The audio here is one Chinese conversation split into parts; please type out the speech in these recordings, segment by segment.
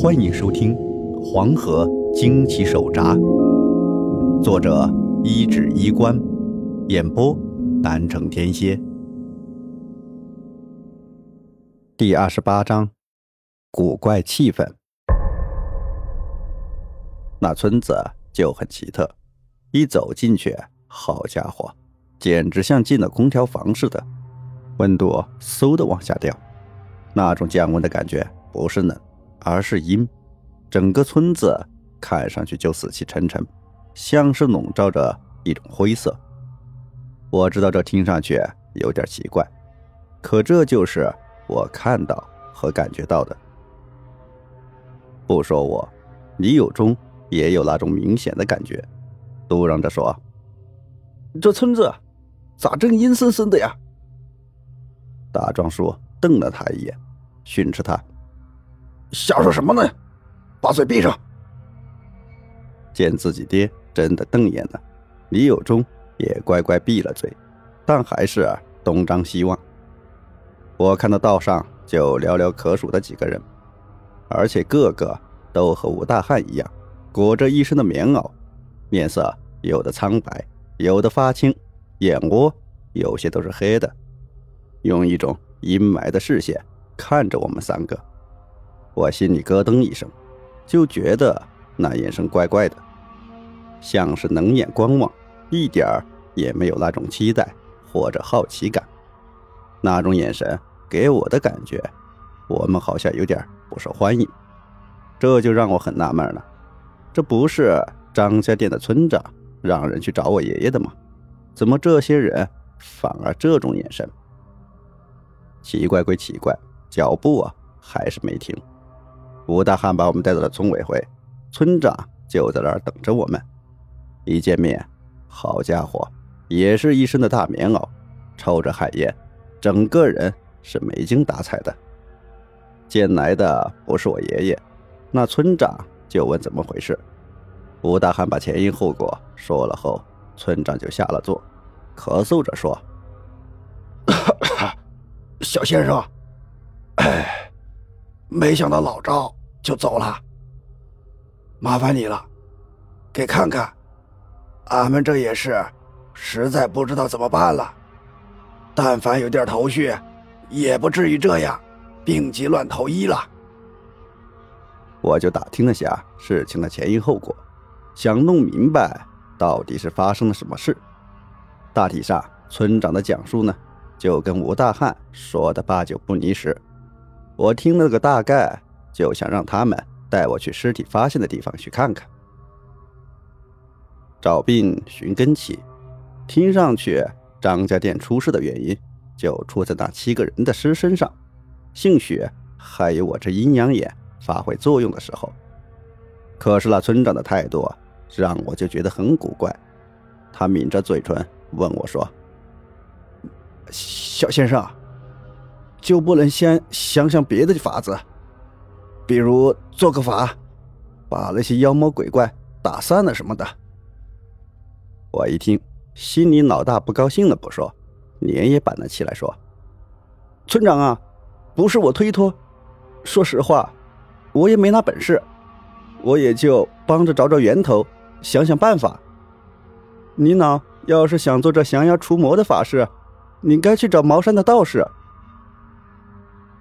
欢迎收听《黄河惊奇手札》，作者一指衣冠，演播南城天蝎。第二十八章，古怪气氛。那村子就很奇特，一走进去，好家伙，简直像进了空调房似的，温度嗖的往下掉。那种降温的感觉不是冷，而是阴。整个村子看上去就死气沉沉，像是笼罩着一种灰色。我知道这听上去有点奇怪，可这就是我看到和感觉到的。不说我，李有忠也有那种明显的感觉，嘟囔着说：“这村子咋这阴森森的呀？”大壮叔瞪了他一眼。训斥他，瞎说什么呢？把嘴闭上！见自己爹真的瞪眼了，李有忠也乖乖闭了嘴，但还是东张西望。我看到道上就寥寥可数的几个人，而且个个都和吴大汉一样，裹着一身的棉袄，面色有的苍白，有的发青，眼窝有些都是黑的，用一种阴霾的视线。看着我们三个，我心里咯噔一声，就觉得那眼神怪怪的，像是冷眼观望，一点儿也没有那种期待或者好奇感。那种眼神给我的感觉，我们好像有点不受欢迎，这就让我很纳闷了。这不是张家店的村长让人去找我爷爷的吗？怎么这些人反而这种眼神？奇怪归奇怪。脚步啊，还是没停。吴大汉把我们带到了村委会，村长就在那儿等着我们。一见面，好家伙，也是一身的大棉袄，抽着旱烟，整个人是没精打采的。见来的不是我爷爷，那村长就问怎么回事。吴大汉把前因后果说了后，村长就下了座，咳嗽着说：“ 小先生。”哎，没想到老赵就走了，麻烦你了，给看看，俺们这也是实在不知道怎么办了。但凡有点头绪，也不至于这样病急乱投医了。我就打听了下事情的前因后果，想弄明白到底是发生了什么事。大体上，村长的讲述呢，就跟吴大汉说的八九不离十。我听了个大概，就想让他们带我去尸体发现的地方去看看。找病寻根起，听上去张家店出事的原因就出在那七个人的尸身上，兴许还有我这阴阳眼发挥作用的时候。可是那村长的态度让我就觉得很古怪，他抿着嘴唇问我说：“小先生。”就不能先想想别的法子，比如做个法，把那些妖魔鬼怪打散了什么的。我一听，心里老大不高兴了，不说，脸也板了起来，说：“村长啊，不是我推脱，说实话，我也没那本事，我也就帮着找找源头，想想办法。你呢，要是想做这降妖除魔的法事，你该去找茅山的道士。”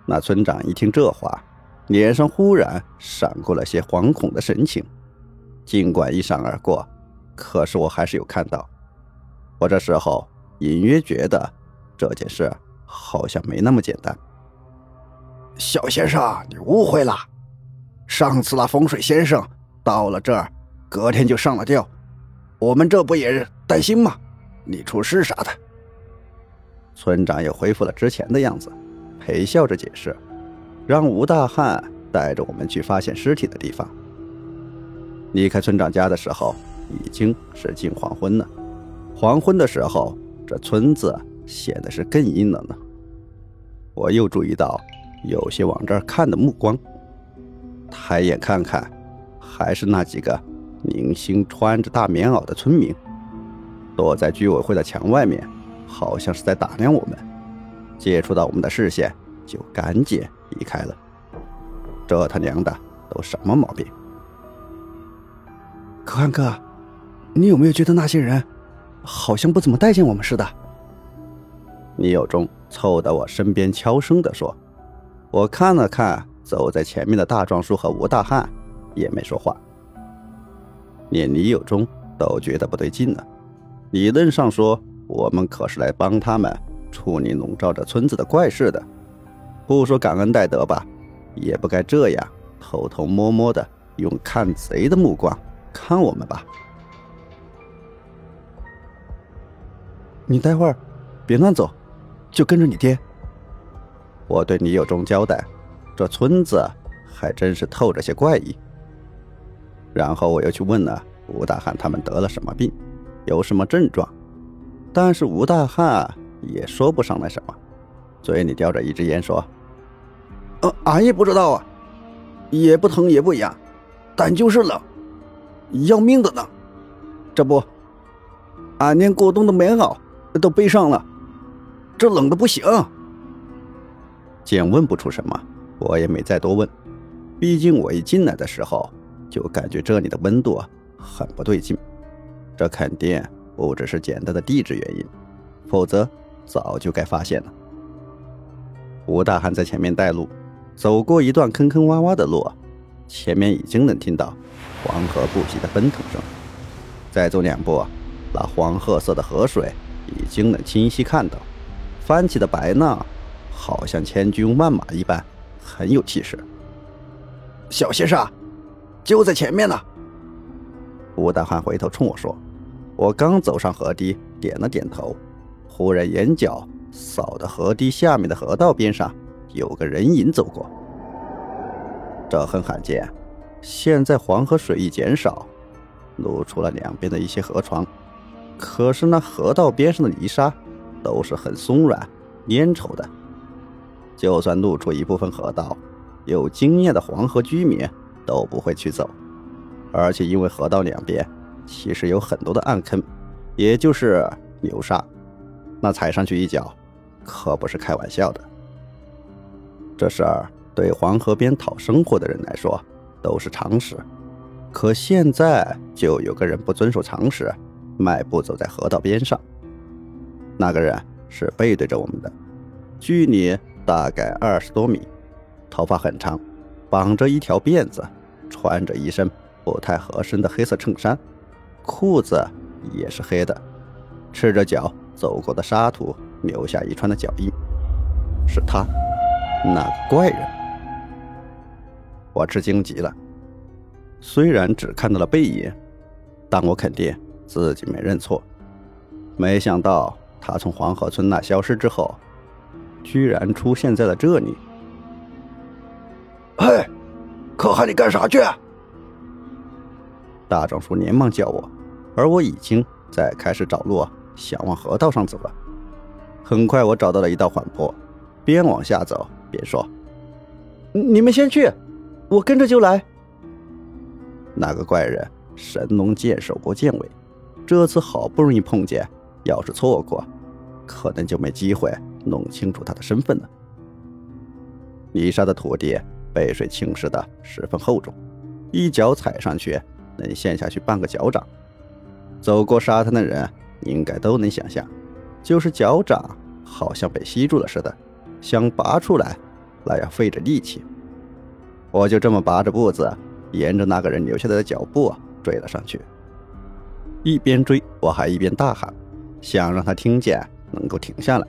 那村长一听这话，脸上忽然闪过了些惶恐的神情。尽管一闪而过，可是我还是有看到。我这时候隐约觉得这件事好像没那么简单。小先生，你误会了。上次那风水先生到了这儿，隔天就上了吊，我们这不也是担心吗？你出事啥的？村长又恢复了之前的样子。陪笑着解释，让吴大汉带着我们去发现尸体的地方。离开村长家的时候，已经是近黄昏了。黄昏的时候，这村子显得是更阴冷了。我又注意到有些往这儿看的目光，抬眼看看，还是那几个零星穿着大棉袄的村民，躲在居委会的墙外面，好像是在打量我们。接触到我们的视线，就赶紧离开了。这他娘的，都什么毛病？可汗哥，你有没有觉得那些人好像不怎么待见我们似的？倪有忠凑到我身边悄声地说。我看了看走在前面的大壮叔和吴大汉，也没说话。连倪有忠都觉得不对劲了。理论上说，我们可是来帮他们处理笼罩着村子的怪事的，不说感恩戴德吧，也不该这样偷偷摸摸的用看贼的目光看我们吧。你待会儿别乱走，就跟着你爹。我对你有忠交代，这村子还真是透着些怪异。然后我又去问了吴大汉他们得了什么病，有什么症状，但是吴大汉也说不上来什么，嘴里叼着一支烟说：“呃，俺也不知道啊，也不疼也不痒，但就是冷，要命的呢。这不，俺连过冬的棉袄都背上了，这冷的不行。”见问不出什么，我也没再多问。毕竟我一进来的时候就感觉这里的温度很不对劲，这肯定不只是简单的地质原因，否则早就该发现了。吴大汉在前面带路，走过一段坑坑洼洼的路，前面已经能听到黄河不息的奔腾声。再走两步，那黄褐色的河水已经能清晰看到，翻起的白浪。好像千军万马一般，很有气势。小先生，就在前面呢。吴大汉回头冲我说：“我刚走上河堤，点了点头，忽然眼角扫到河堤下面的河道边上有个人影走过。这很罕见。现在黄河水一减少，露出了两边的一些河床，可是那河道边上的泥沙都是很松软、粘稠的。”就算露出一部分河道，有经验的黄河居民都不会去走，而且因为河道两边其实有很多的暗坑，也就是流沙，那踩上去一脚，可不是开玩笑的。这事儿对黄河边讨生活的人来说都是常识，可现在就有个人不遵守常识，迈步走在河道边上。那个人是背对着我们的，距离。大概二十多米，头发很长，绑着一条辫子，穿着一身不太合身的黑色衬衫，裤子也是黑的，赤着脚走过的沙土留下一串的脚印，是他，那个怪人。我吃惊极了，虽然只看到了背影，但我肯定自己没认错。没想到他从黄河村那消失之后。居然出现在了这里！嘿，可汗，你干啥去？大壮叔连忙叫我，而我已经在开始找路，想往河道上走了。很快，我找到了一道缓坡，边往下走别说：“你们先去，我跟着就来。”那个怪人神龙见首不见尾，这次好不容易碰见，要是错过，可能就没机会。弄清楚他的身份了。泥沙的土地被水侵蚀的十分厚重，一脚踩上去能陷下去半个脚掌。走过沙滩的人应该都能想象，就是脚掌好像被吸住了似的，想拔出来那要费着力气。我就这么拔着步子，沿着那个人留下来的脚步追了上去。一边追，我还一边大喊，想让他听见，能够停下来。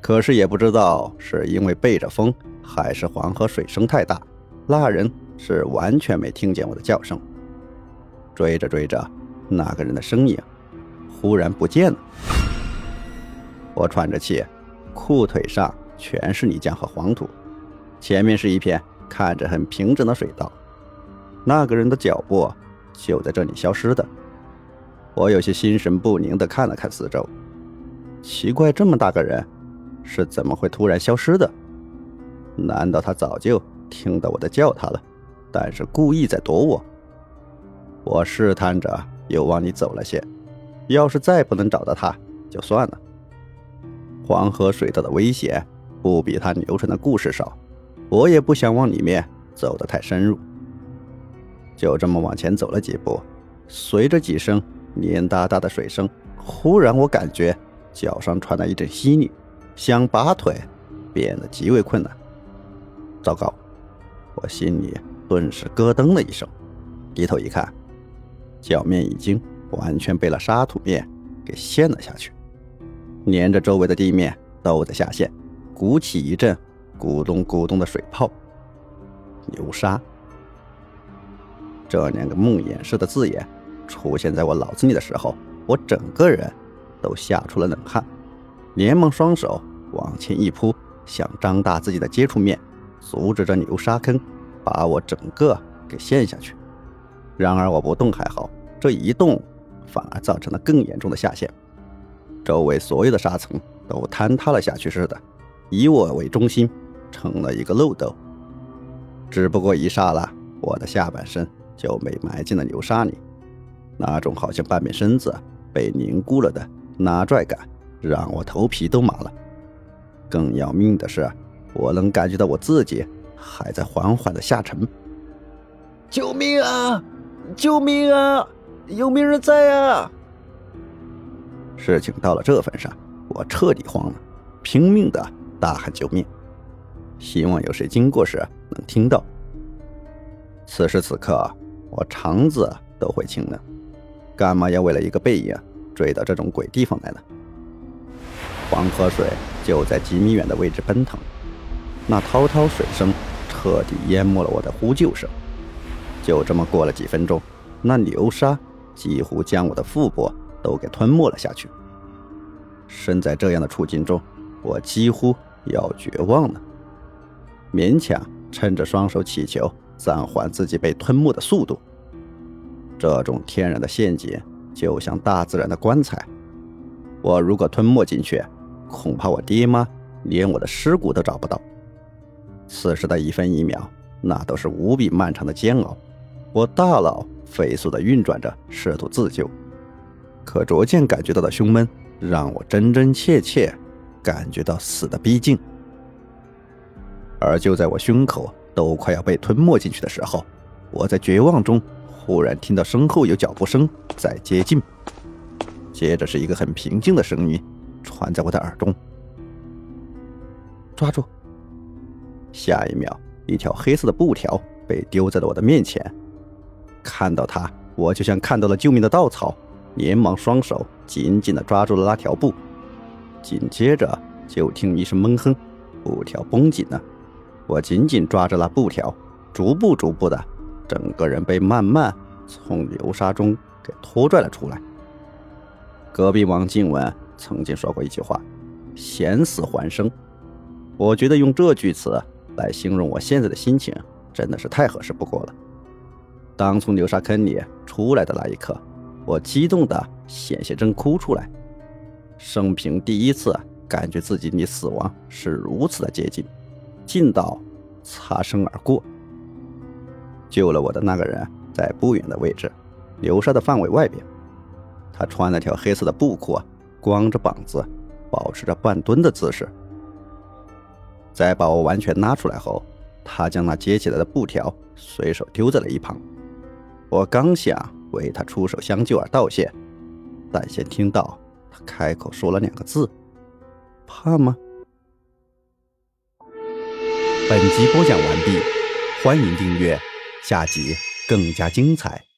可是也不知道是因为背着风，还是黄河水声太大，那人是完全没听见我的叫声。追着追着，那个人的身影忽然不见了。我喘着气，裤腿上全是泥浆和黄土，前面是一片看着很平整的水道，那个人的脚步就在这里消失的。我有些心神不宁地看了看四周，奇怪，这么大个人。是怎么会突然消失的？难道他早就听到我在叫他了，但是故意在躲我？我试探着又往里走了些，要是再不能找到他，就算了。黄河水道的危险不比他流传的故事少，我也不想往里面走得太深入，就这么往前走了几步，随着几声黏哒哒的水声，忽然我感觉脚上传来一阵吸力，想拔腿变得极为困难。糟糕！我心里顿时咯噔了一声，低头一看，脚面已经完全被那沙土面给陷了下去，连着周围的地面都在下陷，鼓起一阵咕咚咕咚的水泡。流沙。这两个梦魇似的字眼出现在我脑子里的时候，我整个人都吓出了冷汗，连忙双手往前一扑，想张大自己的接触面，阻止这流沙坑把我整个给陷下去。然而我不动还好，这一动反而造成了更严重的下陷，周围所有的沙层都坍塌了下去似的，以我为中心成了一个漏斗。只不过一刹那，我的下半身。就被埋进了流沙里，那种好像半边身子被凝固了的拉拽感，让我头皮都麻了。更要命的是，我能感觉到我自己还在缓缓的下沉。救命啊！救命啊！有没有人在啊？事情到了这份上，我彻底慌了，拼命的大喊救命，希望有谁经过时能听到。此时此刻。我肠子都会青了，干嘛要为了一个背影追到这种鬼地方来呢？黄河水就在几米远的位置奔腾，那滔滔水声彻底淹没了我的呼救声。就这么过了几分钟，那流沙几乎将我的腹部都给吞没了下去。身在这样的处境中，我几乎要绝望了，勉强撑着双手祈求。暂缓自己被吞没的速度。这种天然的陷阱就像大自然的棺材，我如果吞没进去，恐怕我爹妈连我的尸骨都找不到。此时的一分一秒，那都是无比漫长的煎熬。我大脑飞速地运转着，试图自救，可逐渐感觉到的胸闷，让我真真切切感觉到死的逼近。而就在我胸口。都快要被吞没进去的时候，我在绝望中忽然听到身后有脚步声在接近，接着是一个很平静的声音传在我的耳中：“抓住！”下一秒，一条黑色的布条被丢在了我的面前。看到它，我就像看到了救命的稻草，连忙双手紧紧地抓住了那条布。紧接着，就听一声闷哼，布条绷紧了。我紧紧抓着那布条，逐步逐步的，整个人被慢慢从流沙中给拖拽了出来。隔壁王静文曾经说过一句话：“险死还生。”我觉得用这句词来形容我现在的心情，真的是太合适不过了。当从流沙坑里出来的那一刻，我激动的险些真哭出来，生平第一次感觉自己离死亡是如此的接近。近到擦身而过，救了我的那个人在不远的位置，流沙的范围外边。他穿了条黑色的布裤，光着膀子，保持着半蹲的姿势。在把我完全拉出来后，他将那接起来的布条随手丢在了一旁。我刚想为他出手相救而道谢，但先听到他开口说了两个字：“怕吗？”本集播讲完毕，欢迎订阅，下集更加精彩。